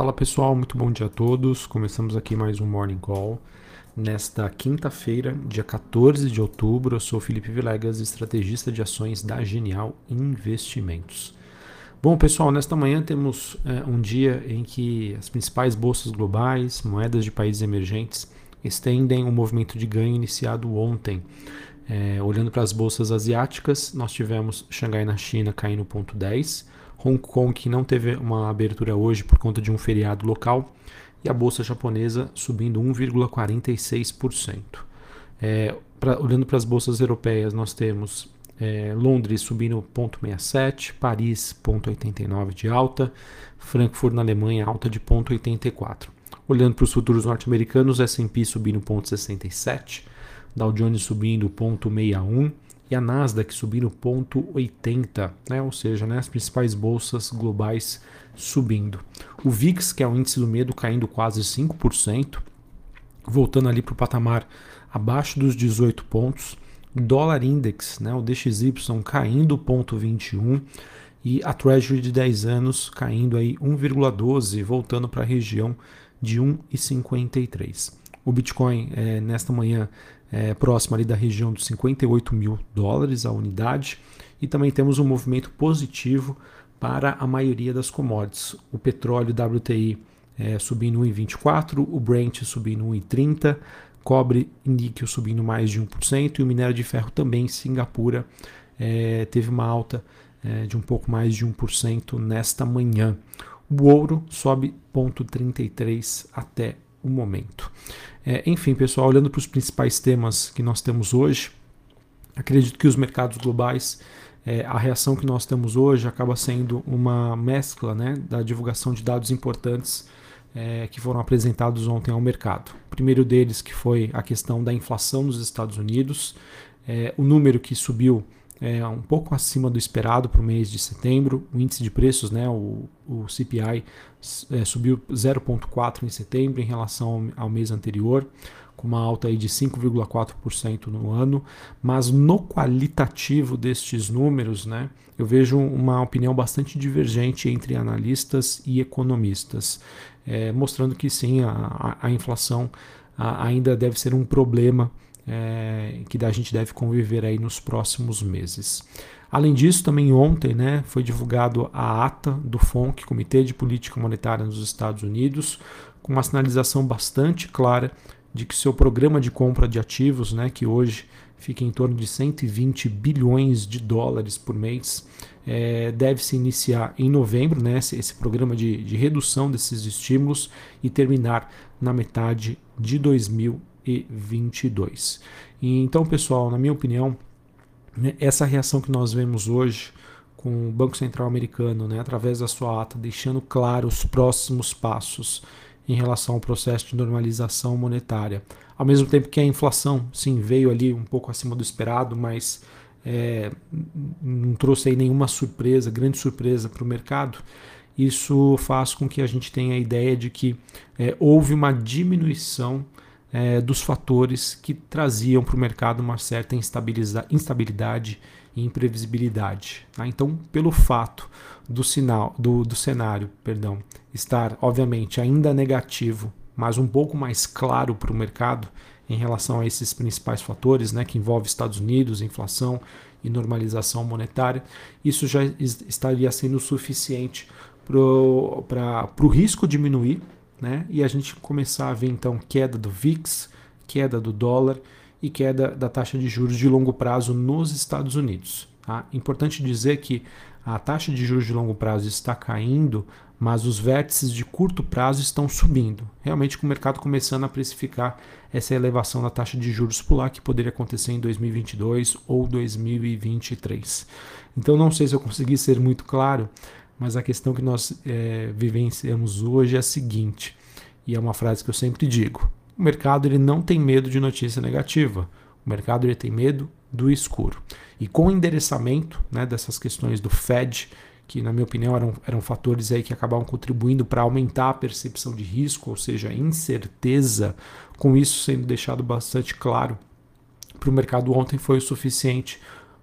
Fala pessoal, muito bom dia a todos. Começamos aqui mais um Morning Call. Nesta quinta-feira, dia 14 de outubro, eu sou Felipe Vilegas, estrategista de ações da Genial Investimentos. Bom, pessoal, nesta manhã temos é, um dia em que as principais bolsas globais, moedas de países emergentes, estendem o movimento de ganho iniciado ontem. É, olhando para as bolsas asiáticas, nós tivemos Xangai na China caindo 0,10, Hong Kong que não teve uma abertura hoje por conta de um feriado local, e a bolsa japonesa subindo 1,46%. É, pra, olhando para as bolsas europeias, nós temos é, Londres subindo 0,67, Paris 0,89 de alta, Frankfurt na Alemanha alta de 0,84. Olhando para os futuros norte-americanos, S&P subindo 0,67, Dow Jones subindo 0,61 e a Nasdaq subindo 0,80, né? ou seja, né, as principais bolsas globais subindo. O VIX, que é o índice do medo, caindo quase 5%, voltando ali para o patamar abaixo dos 18 pontos. Dólar Index, né, o DXY, caindo 0,21 e a Treasury de 10 anos caindo aí 1,12, voltando para a região de 1,53. O Bitcoin é, nesta manhã é, próximo ali da região dos 58 mil dólares a unidade e também temos um movimento positivo para a maioria das commodities. O petróleo WTI é, subindo 1,24, o Brent subindo 1,30, cobre e níquel subindo mais de 1% e o minério de ferro também, Singapura, é, teve uma alta é, de um pouco mais de 1% nesta manhã. O ouro sobe 0,33 até o momento. É, enfim, pessoal, olhando para os principais temas que nós temos hoje, acredito que os mercados globais, é, a reação que nós temos hoje acaba sendo uma mescla né, da divulgação de dados importantes é, que foram apresentados ontem ao mercado. O primeiro deles que foi a questão da inflação nos Estados Unidos, é, o número que subiu é, um pouco acima do esperado para o mês de setembro. O índice de preços, né, o, o CPI, é, subiu 0,4% em setembro em relação ao, ao mês anterior, com uma alta aí de 5,4% no ano. Mas no qualitativo destes números, né, eu vejo uma opinião bastante divergente entre analistas e economistas, é, mostrando que sim, a, a inflação a, ainda deve ser um problema é, que a gente deve conviver aí nos próximos meses. Além disso, também ontem né, foi divulgado a ata do FONC, Comitê de Política Monetária nos Estados Unidos, com uma sinalização bastante clara de que seu programa de compra de ativos, né, que hoje fica em torno de 120 bilhões de dólares por mês, é, deve se iniciar em novembro, né, esse, esse programa de, de redução desses estímulos, e terminar na metade de 2020. 2022. E, então, pessoal, na minha opinião, né, essa reação que nós vemos hoje com o Banco Central americano, né, através da sua ata, deixando claro os próximos passos em relação ao processo de normalização monetária. Ao mesmo tempo que a inflação, sim, veio ali um pouco acima do esperado, mas é, não trouxe aí nenhuma surpresa, grande surpresa para o mercado. Isso faz com que a gente tenha a ideia de que é, houve uma diminuição é, dos fatores que traziam para o mercado uma certa instabilidade e imprevisibilidade. Tá? Então, pelo fato do sinal do, do cenário, perdão, estar obviamente ainda negativo, mas um pouco mais claro para o mercado em relação a esses principais fatores, né, que envolve Estados Unidos, inflação e normalização monetária, isso já estaria sendo suficiente para o risco diminuir né? E a gente começar a ver então queda do VIX, queda do dólar e queda da taxa de juros de longo prazo nos Estados Unidos. Tá? Importante dizer que a taxa de juros de longo prazo está caindo, mas os vértices de curto prazo estão subindo. Realmente com o mercado começando a precificar essa elevação da taxa de juros pular que poderia acontecer em 2022 ou 2023. Então não sei se eu consegui ser muito claro, mas a questão que nós é, vivenciamos hoje é a seguinte, e é uma frase que eu sempre digo: o mercado ele não tem medo de notícia negativa, o mercado ele tem medo do escuro. E com o endereçamento né, dessas questões do Fed, que na minha opinião eram, eram fatores aí que acabavam contribuindo para aumentar a percepção de risco, ou seja, incerteza, com isso sendo deixado bastante claro para o mercado ontem foi o suficiente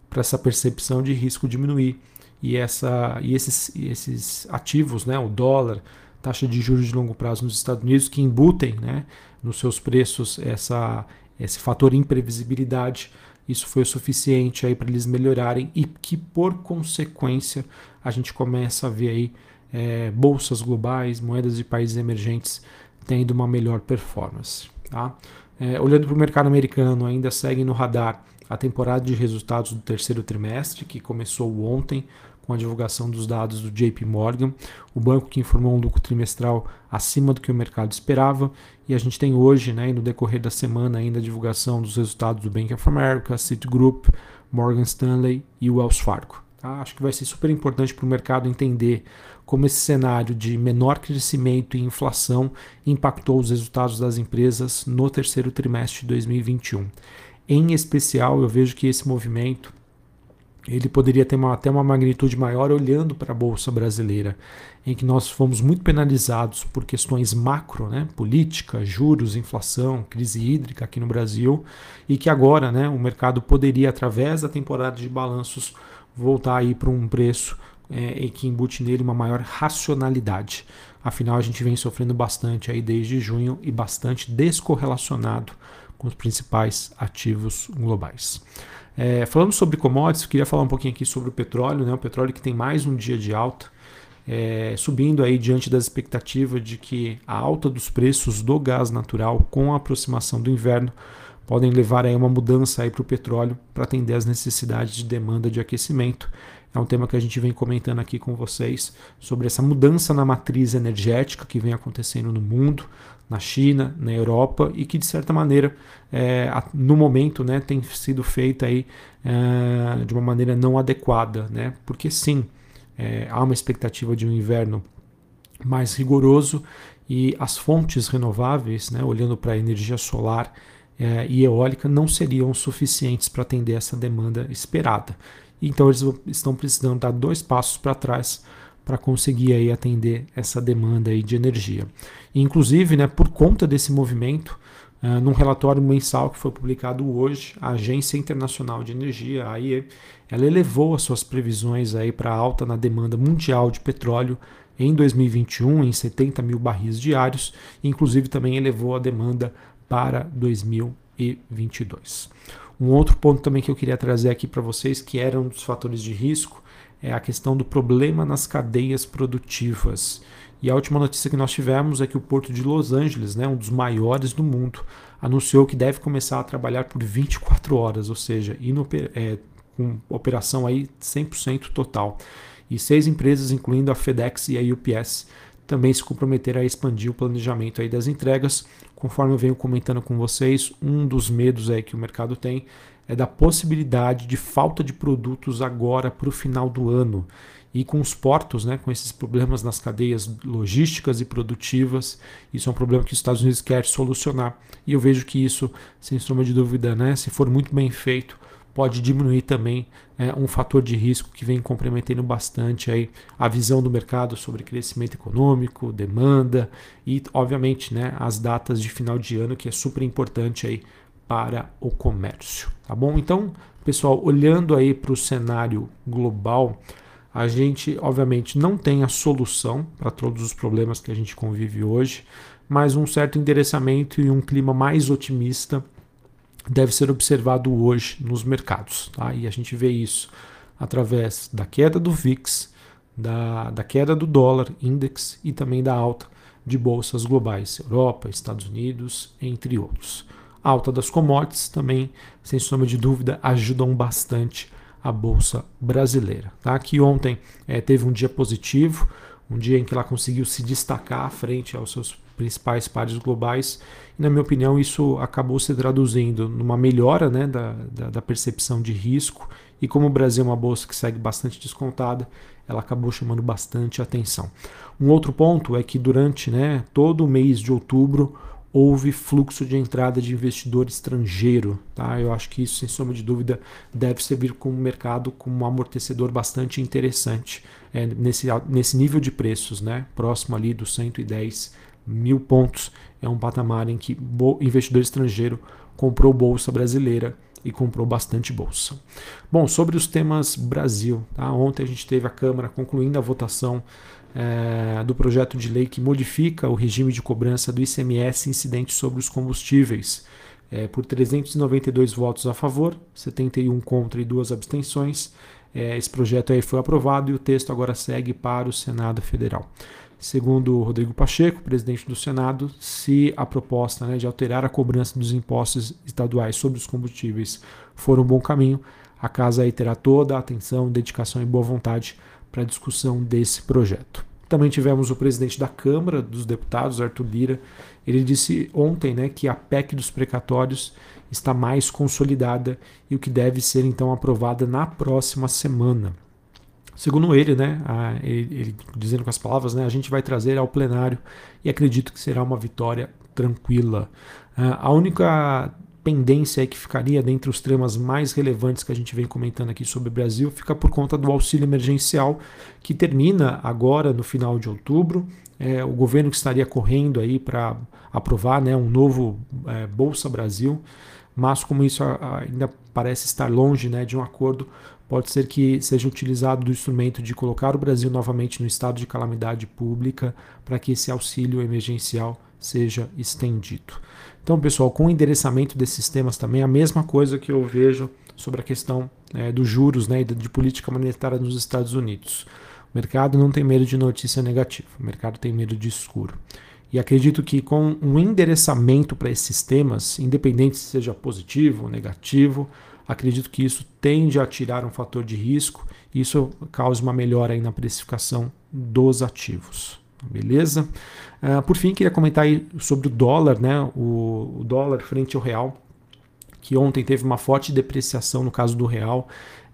para essa percepção de risco diminuir e, essa, e esses, esses ativos, né, o dólar, taxa de juros de longo prazo nos Estados Unidos que embutem né, nos seus preços essa, esse fator imprevisibilidade. Isso foi o suficiente para eles melhorarem e que, por consequência, a gente começa a ver aí é, bolsas globais, moedas de países emergentes tendo uma melhor performance. Tá? É, olhando para o mercado americano, ainda segue no radar a temporada de resultados do terceiro trimestre, que começou ontem com a divulgação dos dados do JP Morgan, o banco que informou um lucro trimestral acima do que o mercado esperava, e a gente tem hoje, né, no decorrer da semana, ainda a divulgação dos resultados do Bank of America, Citigroup, Morgan Stanley e Wells Fargo. Tá? Acho que vai ser super importante para o mercado entender como esse cenário de menor crescimento e inflação impactou os resultados das empresas no terceiro trimestre de 2021. Em especial, eu vejo que esse movimento ele poderia ter uma, até uma magnitude maior olhando para a Bolsa Brasileira, em que nós fomos muito penalizados por questões macro, né, política, juros, inflação, crise hídrica aqui no Brasil, e que agora né, o mercado poderia, através da temporada de balanços, voltar aí para um preço é, que embute nele uma maior racionalidade. Afinal, a gente vem sofrendo bastante aí desde junho e bastante descorrelacionado com os principais ativos globais. É, falando sobre commodities, queria falar um pouquinho aqui sobre o petróleo, né? o petróleo que tem mais um dia de alta, é, subindo aí diante das expectativas de que a alta dos preços do gás natural com a aproximação do inverno podem levar aí uma mudança para o petróleo para atender às necessidades de demanda de aquecimento é um tema que a gente vem comentando aqui com vocês sobre essa mudança na matriz energética que vem acontecendo no mundo, na China, na Europa e que de certa maneira é, no momento né, tem sido feita aí é, de uma maneira não adequada, né? Porque sim, é, há uma expectativa de um inverno mais rigoroso e as fontes renováveis, né, olhando para a energia solar é, e eólica, não seriam suficientes para atender essa demanda esperada. Então eles estão precisando dar dois passos para trás para conseguir aí atender essa demanda aí de energia. E, inclusive, né, por conta desse movimento, uh, num relatório mensal que foi publicado hoje, a Agência Internacional de Energia, a AIE, ela elevou as suas previsões aí para alta na demanda mundial de petróleo em 2021 em 70 mil barris diários, inclusive também elevou a demanda para 2022. Um outro ponto também que eu queria trazer aqui para vocês, que era um dos fatores de risco, é a questão do problema nas cadeias produtivas. E a última notícia que nós tivemos é que o Porto de Los Angeles, né, um dos maiores do mundo, anunciou que deve começar a trabalhar por 24 horas, ou seja, é, com operação aí 100% total. E seis empresas, incluindo a FedEx e a UPS, também se comprometeram a expandir o planejamento aí das entregas. Conforme eu venho comentando com vocês, um dos medos aí que o mercado tem é da possibilidade de falta de produtos agora para o final do ano. E com os portos, né, com esses problemas nas cadeias logísticas e produtivas, isso é um problema que os Estados Unidos quer solucionar. E eu vejo que isso, sem sombra de dúvida, né, se for muito bem feito, pode diminuir também é, um fator de risco que vem comprometendo bastante aí a visão do mercado sobre crescimento econômico, demanda e, obviamente, né, as datas de final de ano, que é super importante aí para o comércio. Tá bom? Então, pessoal, olhando aí para o cenário global, a gente, obviamente, não tem a solução para todos os problemas que a gente convive hoje, mas um certo endereçamento e um clima mais otimista deve ser observado hoje nos mercados. Tá? E a gente vê isso através da queda do VIX, da, da queda do dólar index e também da alta de bolsas globais, Europa, Estados Unidos, entre outros. A alta das commodities também, sem sombra de dúvida, ajudam bastante a bolsa brasileira. Tá? Que ontem é, teve um dia positivo, um dia em que ela conseguiu se destacar frente aos seus principais pares globais. E, na minha opinião, isso acabou se traduzindo numa melhora né, da, da, da, percepção de risco. E como o Brasil é uma bolsa que segue bastante descontada, ela acabou chamando bastante atenção. Um outro ponto é que durante né, todo o mês de outubro houve fluxo de entrada de investidor estrangeiro. Tá? Eu acho que isso, sem sombra de dúvida, deve servir como mercado como um amortecedor bastante interessante é, nesse, nesse nível de preços, né? próximo ali dos 110 mil pontos. É um patamar em que investidor estrangeiro comprou bolsa brasileira e comprou bastante bolsa. Bom, sobre os temas Brasil, tá? ontem a gente teve a Câmara concluindo a votação é, do projeto de lei que modifica o regime de cobrança do ICMS incidente sobre os combustíveis. É, por 392 votos a favor, 71 contra e duas abstenções, é, esse projeto aí foi aprovado e o texto agora segue para o Senado Federal. Segundo Rodrigo Pacheco, presidente do Senado, se a proposta né, de alterar a cobrança dos impostos estaduais sobre os combustíveis for um bom caminho, a casa aí terá toda a atenção, dedicação e boa vontade para a discussão desse projeto. Também tivemos o presidente da Câmara dos Deputados, Arthur Lira. Ele disse ontem né, que a PEC dos precatórios está mais consolidada e o que deve ser então aprovada na próxima semana. Segundo ele, né, a, ele, ele, dizendo com as palavras, né, a gente vai trazer ao plenário e acredito que será uma vitória tranquila. Uh, a única pendência que ficaria dentre os temas mais relevantes que a gente vem comentando aqui sobre o Brasil fica por conta do auxílio emergencial que termina agora no final de outubro. É, o governo que estaria correndo aí para aprovar né, um novo é, Bolsa Brasil, mas como isso ainda parece estar longe né, de um acordo, pode ser que seja utilizado do instrumento de colocar o Brasil novamente no estado de calamidade pública para que esse auxílio emergencial seja estendido. Então, pessoal, com o endereçamento desses sistemas também, a mesma coisa que eu vejo sobre a questão é, dos juros né, e de política monetária nos Estados Unidos. O mercado não tem medo de notícia negativa, o mercado tem medo de escuro. E acredito que com um endereçamento para esses temas, independente se seja positivo ou negativo, acredito que isso tende a tirar um fator de risco e isso causa uma melhora aí na precificação dos ativos. Beleza? Uh, por fim, queria comentar aí sobre o dólar, né? O, o, dólar frente ao real, que ontem teve uma forte depreciação no caso do real,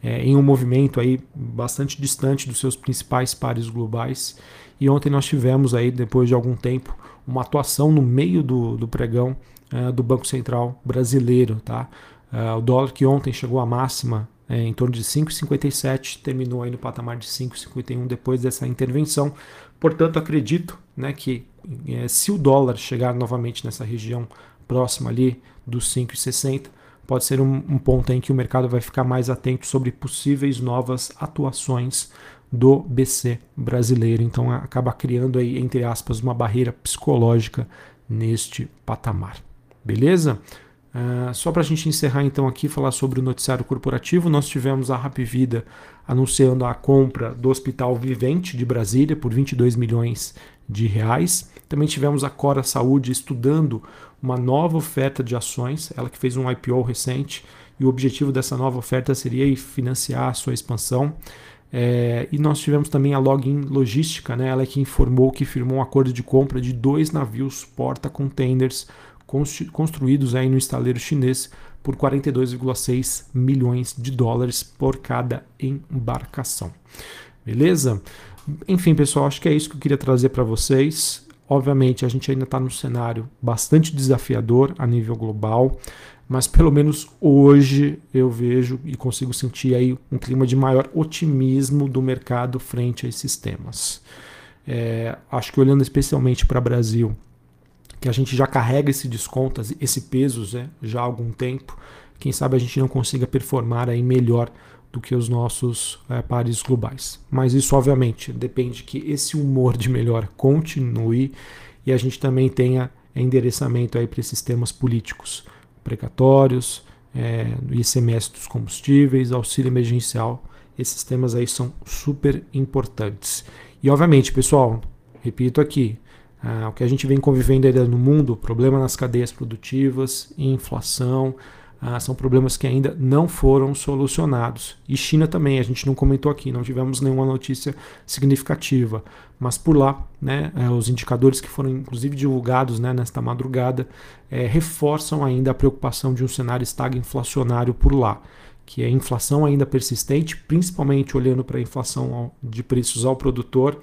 é, em um movimento aí bastante distante dos seus principais pares globais. E ontem nós tivemos aí, depois de algum tempo, uma atuação no meio do, do pregão uh, do Banco Central brasileiro, tá? Uh, o dólar que ontem chegou à máxima é, em torno de 5,57, terminou aí no patamar de 5,51 depois dessa intervenção. Portanto, acredito né, que é, se o dólar chegar novamente nessa região próxima ali dos 5,60, pode ser um, um, ponto em que o mercado vai ficar mais atento sobre possíveis novas atuações do BC brasileiro. Então acaba criando aí, entre aspas, uma barreira psicológica neste patamar. Beleza? Uh, só para a gente encerrar então aqui, falar sobre o noticiário corporativo, nós tivemos a Rap Vida anunciando a compra do Hospital Vivente de Brasília por 22 milhões de reais. Também tivemos a Cora Saúde estudando uma nova oferta de ações, ela que fez um IPO recente, e o objetivo dessa nova oferta seria financiar a sua expansão. É, e nós tivemos também a Login Logística, né, ela que informou que firmou um acordo de compra de dois navios porta-containers construídos aí no estaleiro chinês por 42,6 milhões de dólares por cada embarcação. Beleza? Enfim, pessoal, acho que é isso que eu queria trazer para vocês. Obviamente, a gente ainda está num cenário bastante desafiador a nível global, mas pelo menos hoje eu vejo e consigo sentir aí um clima de maior otimismo do mercado frente a esses temas. É, acho que olhando especialmente para o Brasil, que a gente já carrega esse desconto, esse peso né, já há algum tempo. Quem sabe a gente não consiga performar aí melhor do que os nossos é, pares globais. Mas isso, obviamente, depende que esse humor de melhor continue e a gente também tenha endereçamento para esses temas políticos, precatórios, é, ICMS dos combustíveis, auxílio emergencial. Esses temas aí são super importantes. E, obviamente, pessoal, repito aqui, ah, o que a gente vem convivendo ainda no mundo, problema nas cadeias produtivas, inflação, ah, são problemas que ainda não foram solucionados. E China também, a gente não comentou aqui, não tivemos nenhuma notícia significativa. Mas por lá, né, eh, os indicadores que foram inclusive divulgados né, nesta madrugada eh, reforçam ainda a preocupação de um cenário estagflacionário por lá que é inflação ainda persistente, principalmente olhando para a inflação de preços ao produtor,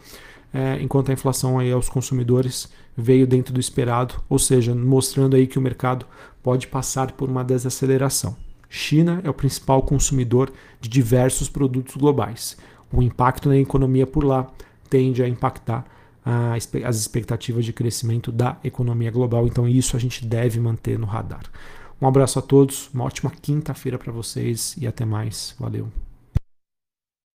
é, enquanto a inflação aí aos consumidores veio dentro do esperado, ou seja, mostrando aí que o mercado pode passar por uma desaceleração. China é o principal consumidor de diversos produtos globais. O impacto na economia por lá tende a impactar a, as expectativas de crescimento da economia global, então isso a gente deve manter no radar. Um abraço a todos, uma ótima quinta-feira para vocês e até mais. Valeu.